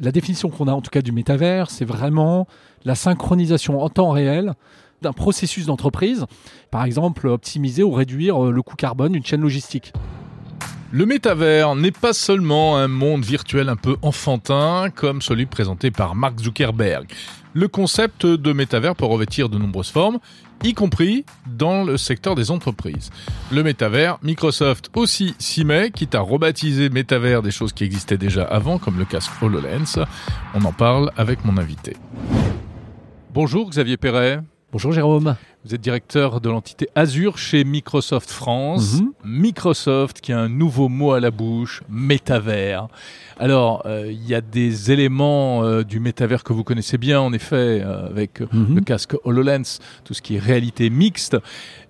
La définition qu'on a en tout cas du métavers, c'est vraiment la synchronisation en temps réel d'un processus d'entreprise, par exemple optimiser ou réduire euh, le coût carbone d'une chaîne logistique. Le métavers n'est pas seulement un monde virtuel un peu enfantin comme celui présenté par Mark Zuckerberg. Le concept de métavers peut revêtir de nombreuses formes, y compris dans le secteur des entreprises. Le métavers, Microsoft aussi s'y met, quitte à rebaptiser métavers des choses qui existaient déjà avant, comme le casque HoloLens. On en parle avec mon invité. Bonjour Xavier Perret. Bonjour Jérôme. Vous êtes directeur de l'entité Azure chez Microsoft France. Mhm. Microsoft qui a un nouveau mot à la bouche, métavers. Alors, euh, il y a des éléments euh, du métavers que vous connaissez bien, en effet, euh, avec Mhm. le casque HoloLens, tout ce qui est réalité mixte.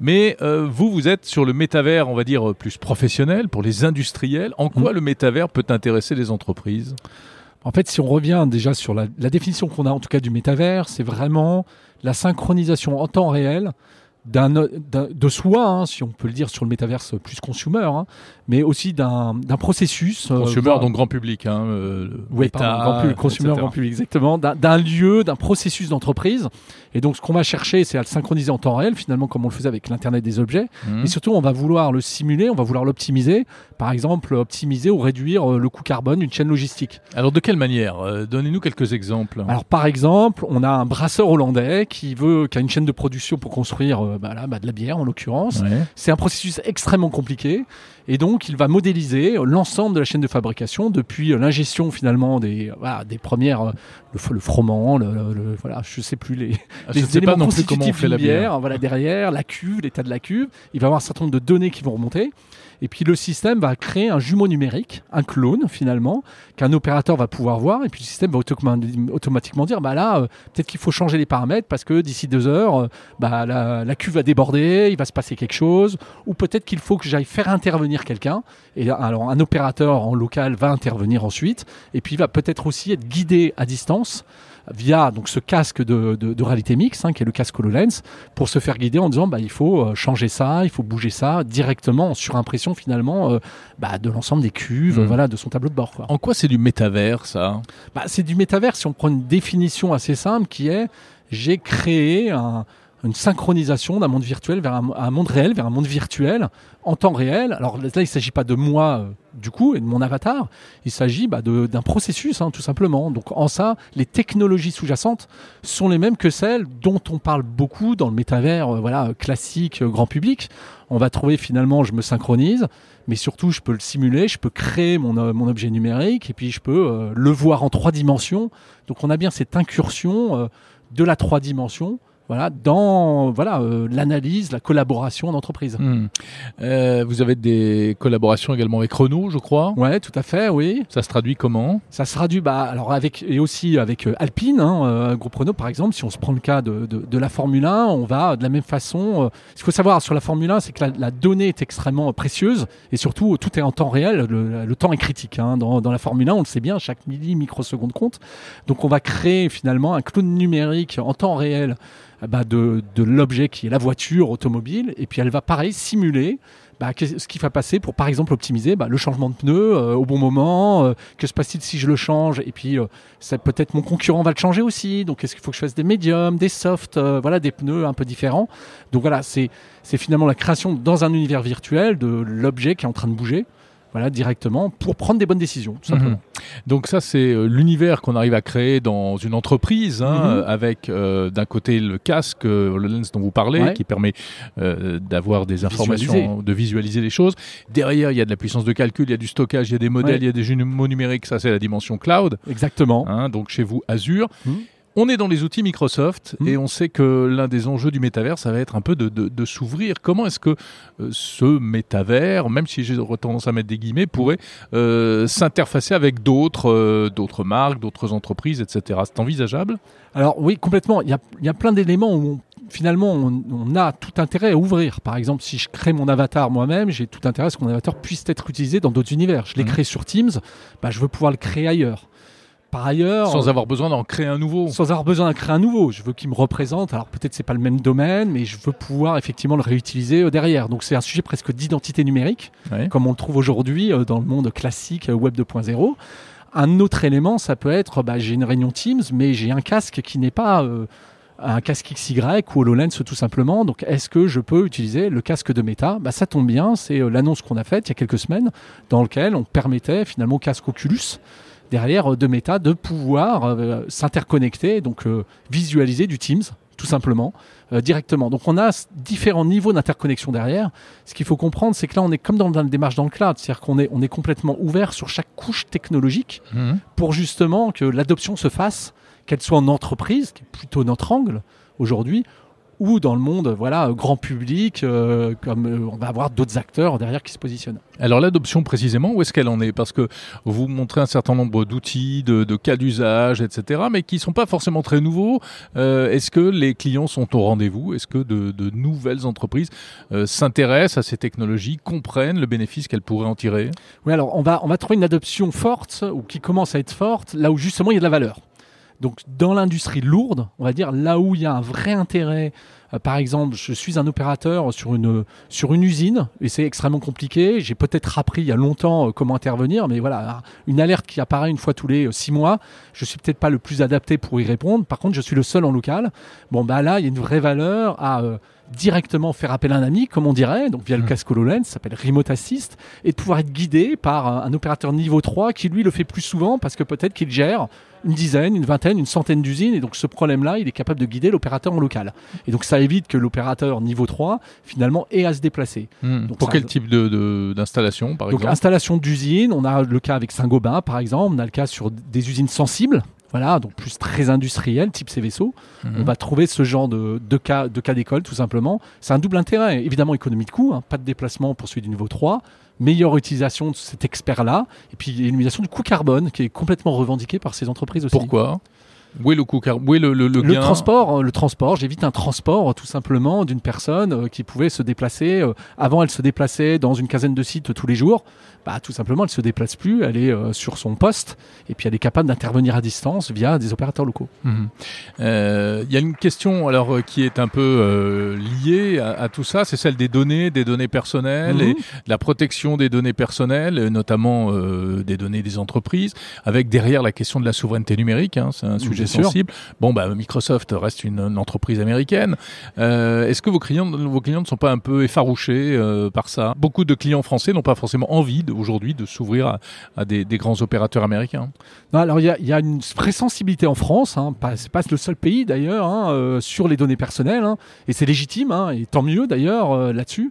Mais vous, vous êtes sur le métavers, on va dire, plus professionnel, pour les industriels. En quoi Mhm. le métavers peut intéresser les entreprises? En fait, si on revient déjà sur la, définition qu'on a en tout cas du métavers, c'est vraiment la synchronisation en temps réel d'un, de soi, hein, si on peut le dire sur le métaverse plus consumer, hein, mais aussi d'un, d'un processus. euh, Consumer, donc grand public, hein, euh, Oui, pardon, grand public, consumer, etc. grand public, exactement, d'un, d'un lieu, d'un processus d'entreprise. Et donc, ce qu'on va chercher, c'est à le synchroniser en temps réel, finalement, comme on le faisait avec l'Internet des objets. Mhm. Et surtout, on va vouloir le simuler, on va vouloir l'optimiser. Par exemple, optimiser ou réduire euh, le coût carbone d'une chaîne logistique. Alors, de quelle manière Donnez-nous quelques exemples. Alors, par exemple, on a un brasseur hollandais qui veut, qui a une chaîne de production pour construire bah là, bah, de la bière, en l'occurrence. Ouais. C'est un processus extrêmement compliqué. Et donc, il va modéliser l'ensemble de la chaîne de fabrication depuis euh, l'ingestion finalement des, voilà, des premières, euh, le, le froment, le, le- le- voilà, je sais plus les, Ah, les pas éléments non plus comment on constitutifs fait la bière. Voilà derrière la cuve, l'état de la cuve. Il va y avoir un certain nombre de données qui vont remonter. Et puis le système va créer un jumeau numérique, un clone finalement, qu'un opérateur va pouvoir voir. Et puis le système va automa- automatiquement dire, bah là, euh, peut-être qu'il faut changer les paramètres parce que d'ici deux heures, euh, bah la, la cuve va déborder, il va se passer quelque chose, ou peut-être qu'il faut que j'aille faire intervenir quelqu'un. Et alors un opérateur en local va intervenir ensuite, et puis il va peut-être aussi être guidé à distance via donc ce casque de, de- de réalité mixte, hein, qui est le casque HoloLens, pour se faire guider en disant bah, il faut euh, changer ça, il faut bouger ça directement en surimpression finalement euh, bah, de l'ensemble des cuves, euh, voilà, de son tableau de bord. quoi. En quoi c'est du métavers, ça? Bah, c'est du métavers si on prend une définition assez simple qui est j'ai créé un- une synchronisation d'un monde virtuel vers un, monde réel, vers un monde virtuel en temps réel. Alors là, il ne s'agit pas de moi euh, du coup et de mon avatar, il s'agit bah, d'un processus hein, tout simplement. Donc en ça, les technologies sous-jacentes sont les mêmes que celles dont on parle beaucoup dans le métavers euh, voilà, classique, euh, grand public. On va trouver finalement, je me synchronise, mais surtout je peux le simuler, je peux créer mon, mon objet numérique et puis je peux le voir en trois dimensions. Donc on a bien cette incursion de la trois dimensions. Voilà, dans voilà euh, l'analyse, la collaboration en entreprise. Hmm. Euh, Vous avez des collaborations également avec Renault, je crois. Ouais, tout à fait, oui. Ça se traduit comment? Ça sera du bah alors avec et aussi avec euh, Alpine, hein, euh, groupe Renault par exemple. Si on se prend le cas de, de, de la Formule 1, on va de la même façon. euh, ce qu'il faut savoir sur la Formule 1, c'est que la, la donnée est extrêmement précieuse et surtout tout est en temps réel. Le, le temps est critique hein. dans, dans la Formule 1, on le sait bien, chaque milli microseconde compte. Donc on va créer finalement un clone numérique en temps réel bah, de, de l'objet qui est la voiture automobile et puis elle va pareil simuler bah, ce qui va passer pour par exemple optimiser bah, le changement de pneu euh, au bon moment. euh, que se passe-t-il si je le change Et puis euh, peut-être mon concurrent va le changer aussi. Donc est-ce qu'il faut que je fasse des médiums, des softs, voilà, des pneus un peu différents. Donc voilà, c'est finalement la création dans un univers virtuel de l'objet qui est en train de bouger. Voilà, directement pour prendre des bonnes décisions, tout simplement. Mhm. Donc ça, c'est euh, l'univers qu'on arrive à créer dans une entreprise, hein, euh, avec euh, d'un côté le casque, euh, le lens dont vous parlez, Ouais. qui permet d'avoir des informations, Visualiser. de visualiser les choses. Derrière, il y a de la puissance de calcul, il y a du stockage, il y a des modèles, Ouais. il y a des jumeaux numériques. Ça, c'est la dimension cloud. Exactement. hein, donc chez vous, Azure. Mhm. On est dans les outils Microsoft Mhm. et on sait que l'un des enjeux du métavers, ça va être un peu de, de- de s'ouvrir. Comment est-ce que euh, ce métavers, même si j'ai tendance à mettre des guillemets, pourrait euh, s'interfacer avec d'autres euh, d'autres marques, d'autres entreprises, etc. C'est envisageable? Alors oui, complètement. Il y a, il y a plein d'éléments où on- finalement on, on a tout intérêt à ouvrir. Par exemple, si je crée mon avatar moi-même, j'ai tout intérêt à ce que mon avatar puisse être utilisé dans d'autres univers. Je l'ai Mhm. créé sur Teams, bah, je veux pouvoir le créer ailleurs. Par ailleurs, Sans avoir besoin d'en créer un nouveau. sans avoir besoin de créer un nouveau. Je veux qu'il me représente. Alors peut-être c'est pas le même domaine, mais je veux pouvoir effectivement le réutiliser euh, derrière. Donc c'est un sujet presque d'identité numérique, comme on le trouve aujourd'hui euh, dans le monde classique euh, Web 2.0. Un autre élément, ça peut être, bah, j'ai une réunion Teams, mais j'ai un casque qui n'est pas euh, un casque XY ou HoloLens tout simplement. Donc, est-ce que je peux utiliser le casque de Meta? Bah, Ça tombe bien, c'est l'annonce qu'on a faite il y a quelques semaines, dans lequel on permettait finalement au casque Oculus derrière euh, de Meta de pouvoir s'interconnecter, donc visualiser du Teams tout simplement, directement. Donc on a différents niveaux d'interconnexion derrière. Ce qu'il faut comprendre, c'est que là, on est comme dans la démarche dans le cloud, c'est-à-dire qu'on est, on est complètement ouvert sur chaque couche technologique mmh. pour justement que l'adoption se fasse qu'elle soit en entreprise, qui est plutôt notre angle aujourd'hui, ou dans le monde voilà grand public, euh, comme euh, on va avoir d'autres acteurs derrière qui se positionnent. Alors l'adoption précisément, où est-ce qu'elle en est? Parce que vous montrez un certain nombre d'outils, de, cas d'usage, etc., mais qui ne sont pas forcément très nouveaux. Euh, est-ce que les clients sont au rendez-vous? Est-ce que de, nouvelles entreprises s'intéressent à ces technologies, comprennent le bénéfice qu'elles pourraient en tirer? Oui, alors on va, on va trouver une adoption forte, ou qui commence à être forte, là où justement il y a de la valeur. Donc dans l'industrie lourde, on va dire là où il y a un vrai intérêt, par exemple, je suis un opérateur sur une, sur une usine et c'est extrêmement compliqué. J'ai peut-être appris il y a longtemps euh, comment intervenir, mais voilà, une alerte qui apparaît une fois tous les euh, six mois, je suis peut-être pas le plus adapté pour y répondre. Par contre, je suis le seul en local. Bon, bah là, il y a une vraie valeur à directement faire appel à un ami, comme on dirait, donc via le mmh. casque HoloLens, ça s'appelle Remote Assist, et de pouvoir être guidé par un, opérateur niveau 3 qui lui le fait plus souvent parce que peut-être qu'il gère une dizaine, une vingtaine, une centaine d'usines, et donc ce problème-là, il est capable de guider l'opérateur en local. Et donc ça évite que l'opérateur niveau 3, finalement, ait à se déplacer. Mmh. Pour quel type d'installation, de, par exemple installation d'usine, on a le cas avec Saint-Gobain, par exemple, on a le cas sur des usines sensibles, voilà, donc plus très industriel, type ces vaisseaux. Mhm. On va trouver ce genre de, cas de cas d'école, tout simplement. C'est un double intérêt. Évidemment, économie de coût, hein, pas de déplacement pour celui du niveau 3, meilleure utilisation de cet expert-là, et puis élimination du coût carbone, qui est complètement revendiqué par ces entreprises aussi. Pourquoi? Où est le coût Où est le, le, le, le transport Le transport, j'évite un transport tout simplement d'une personne euh, qui pouvait se déplacer. Euh, avant, elle se déplaçait dans une quinzaine de sites tous les jours. Bah, tout simplement, elle se déplace plus, elle est euh, sur son poste et puis elle est capable d'intervenir à distance via des opérateurs locaux. Mhm. Il y a une question alors qui est un peu liée à, tout ça, c'est celle des données, des données personnelles mhm. et la protection des données personnelles, notamment des données des entreprises, avec derrière la question de la souveraineté numérique. Hein, c'est un sujet sensible. Bon, bah, Microsoft reste une, entreprise américaine. Euh, est-ce que vos clients, vos clients ne sont pas un peu effarouchés euh, par ça? Beaucoup de clients français n'ont pas forcément envie aujourd'hui de s'ouvrir à, des, grands opérateurs américains? Alors il y, a, une vraie sensibilité en France. Hein, c'est pas le seul pays d'ailleurs hein, euh, sur les données personnelles, hein, et c'est légitime, et tant mieux d'ailleurs là-dessus.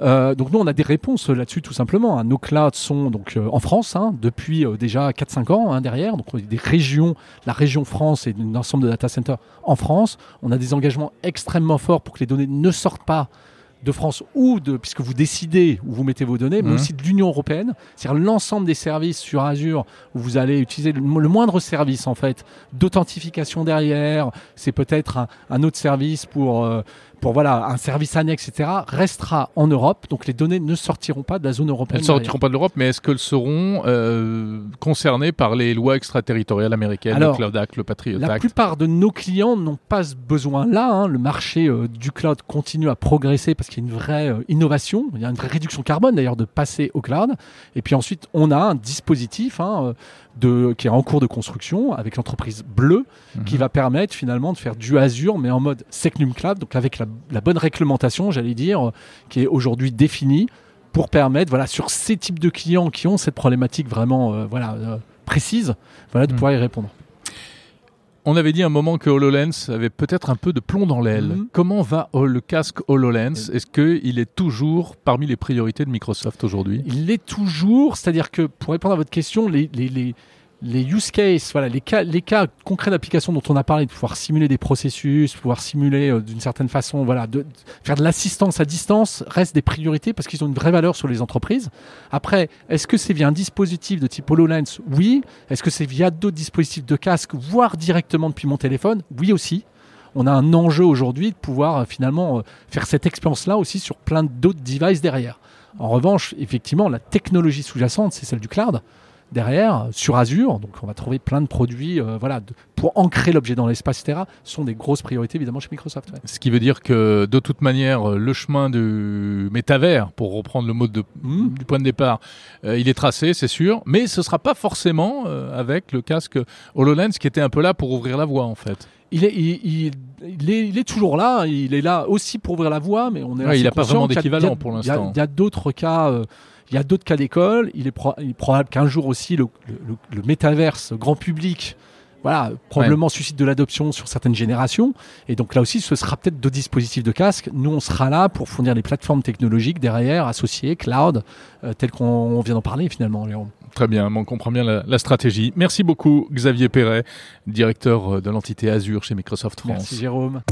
Euh, donc nous, on a des réponses là-dessus tout simplement. Hein. Nos clouds sont donc euh, en France depuis euh, déjà 4-5 ans derrière. Donc des régions, la région France et un ensemble de data centers en France. On a des engagements extrêmement forts pour que les données ne sortent pas de France ou de, puisque vous décidez où vous mettez vos données, mais mmh. aussi de l'Union européenne, c'est-à-dire l'ensemble des services sur Azure où vous allez utiliser le, moindre service en fait d'authentification derrière. C'est peut-être un, autre service pour pour voilà un service annexe, etc., restera en Europe. Donc les données ne sortiront pas de la zone européenne. Elles ne sortiront pas de l'Europe, mais est-ce qu'elles seront euh, concernées par les lois extraterritoriales américaines, le Cloud Act, le Patriot Act? La plupart de nos clients n'ont pas ce besoin-là. Hein. Le marché euh, du cloud continue à progresser parce qu'il y a une vraie euh, innovation, il y a une vraie réduction carbone d'ailleurs de passer au cloud. Et puis ensuite, on a un dispositif hein, de, qui est en cours de construction avec l'entreprise Bleue qui mhm. va permettre finalement de faire du Azure mais en mode Secnum Cloud, donc avec la, bonne réglementation, j'allais dire, qui est aujourd'hui définie pour permettre, voilà, sur ces types de clients qui ont cette problématique vraiment, euh, voilà, euh, précise, voilà, de mhm. pouvoir y répondre. On avait dit un moment que HoloLens avait peut-être un peu de plomb dans l'aile. Mhm. Comment va le casque HoloLens? Est-ce qu'il est toujours parmi les priorités de Microsoft aujourd'hui? Il l'est toujours, c'est-à-dire que pour répondre à votre question, les, les les use cases, voilà, les cas, les cas concrets d'application dont on a parlé, de pouvoir simuler des processus, pouvoir simuler euh, d'une certaine façon, voilà, de, faire de l'assistance à distance, restent des priorités parce qu'ils ont une vraie valeur sur les entreprises. Après, est-ce que c'est via un dispositif de type HoloLens? Oui. Est-ce que c'est via d'autres dispositifs de casque, voire directement depuis mon téléphone? Oui aussi. On a un enjeu aujourd'hui de pouvoir euh, finalement euh, faire cette expérience-là aussi sur plein d'autres devices derrière. En revanche, effectivement, la technologie sous-jacente, c'est celle du cloud derrière sur Azure. Donc on va trouver plein de produits euh, voilà, pour ancrer l'objet dans l'espace, etc. Ce sont des grosses priorités évidemment chez Microsoft. Ce qui veut dire que de toute manière, le chemin du métavers, pour reprendre le mot de, mmh. du point de départ, euh, il est tracé, c'est sûr, mais ce ne sera pas forcément euh, avec le casque HoloLens qui était un peu là pour ouvrir la voie en fait. Il est, il, est, toujours là. Il est là aussi pour ouvrir la voie, mais on est. il n'a pas vraiment d'équivalent pour l'instant. Il y a, d'autres cas. Il y a d'autres cas d'école. Il, est probable qu'un jour aussi le, le, métaverse grand public voilà, probablement suscite de l'adoption sur certaines générations. Et donc là aussi, ce sera peut-être deux dispositifs de casque. Nous, on sera là pour fournir les plateformes technologiques derrière, associées, cloud, euh, telles qu'on vient d'en parler finalement, Très bien, on comprend bien la, la, stratégie. Merci beaucoup, Xavier Perret, directeur euh, de l'entité Azure chez Microsoft France. Merci, Jérôme.